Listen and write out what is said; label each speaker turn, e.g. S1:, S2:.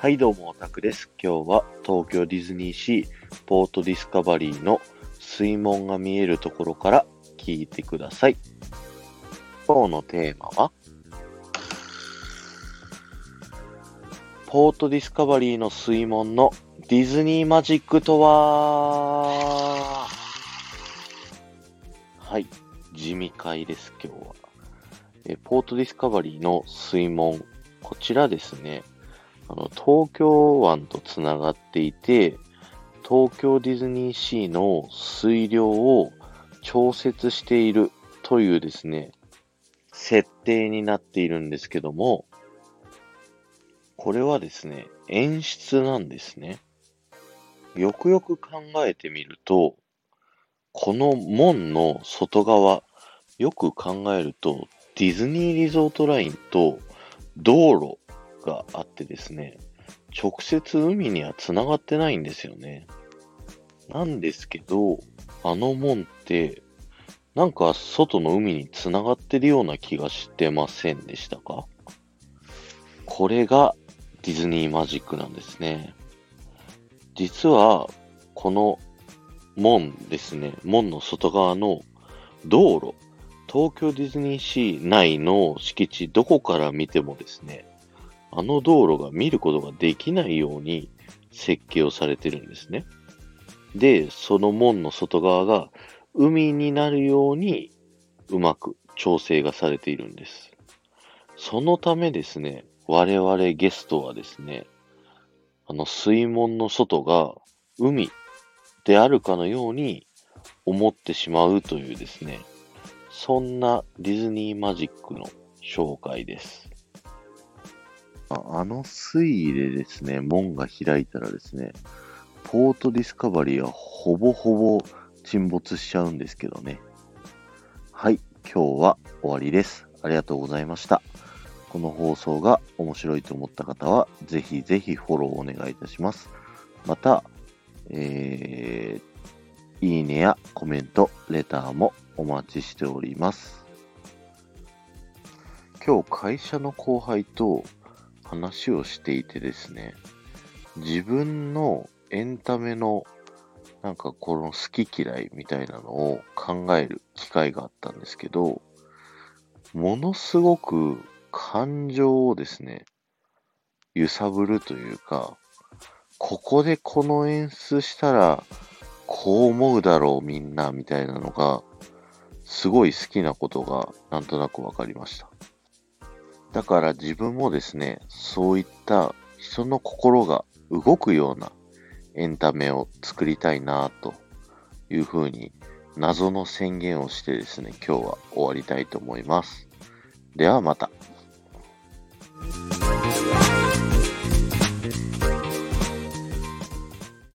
S1: はい、どうも、オタクです。今日は東京ディズニーシーポートディスカバリーの水門が見えるところから聞いてください。今日のテーマは、ポートディスカバリーの水門のディズニーマジックとは？はい、地味会です、今日は。えポートディスカバリーの水門、こちらですね、あの、東京湾とつながっていて、東京ディズニーシーの水量を調節しているというですね、設定になっているんですけども、これはですね、演出なんですね。よくよく考えてみると、この門の外側、よく考えると、ディズニーリゾートラインと道路があってですね、直接海には繋がってないんですよね。なんですけど、あの門って、なんか外の海に繋がってるような気がしてませんでしたか？これがディズニーマジックなんですね。実は、この門ですね、門の外側の道路、東京ディズニーシー内の敷地どこから見てもですね、あの道路が見ることができないように設計をされてるんですね。で、その門の外側が海になるようにうまく調整がされているんです。そのためですね、我々ゲストはですね、あの水門の外が海であるかのように思ってしまうというですね、そんなディズニーマジックの紹介です。ああの水位でですね、門が開いたらですね、ポートディスカバリーはほぼほぼ沈没しちゃうんですけどね。はい、今日は終わりです。ありがとうございました。この放送が面白いと思った方は、ぜひぜひフォローお願いいたします。また、えー、いいねやコメント、レターもお待ちしております。今日会社の後輩と話をしていてですね、自分のエンタメのなんかこの好き嫌いみたいなのを考える機会があったんですけど、ものすごく感情をですね、揺さぶるというか、ここでこの演出したら、こう思うだろうみんなみたいなのが、すごい好きなことがなんとなくわかりました。だから自分もですね、そういった人の心が動くようなエンタメを作りたいなというふうに謎の宣言をしてですね、今日は終わりたいと思います。ではまた。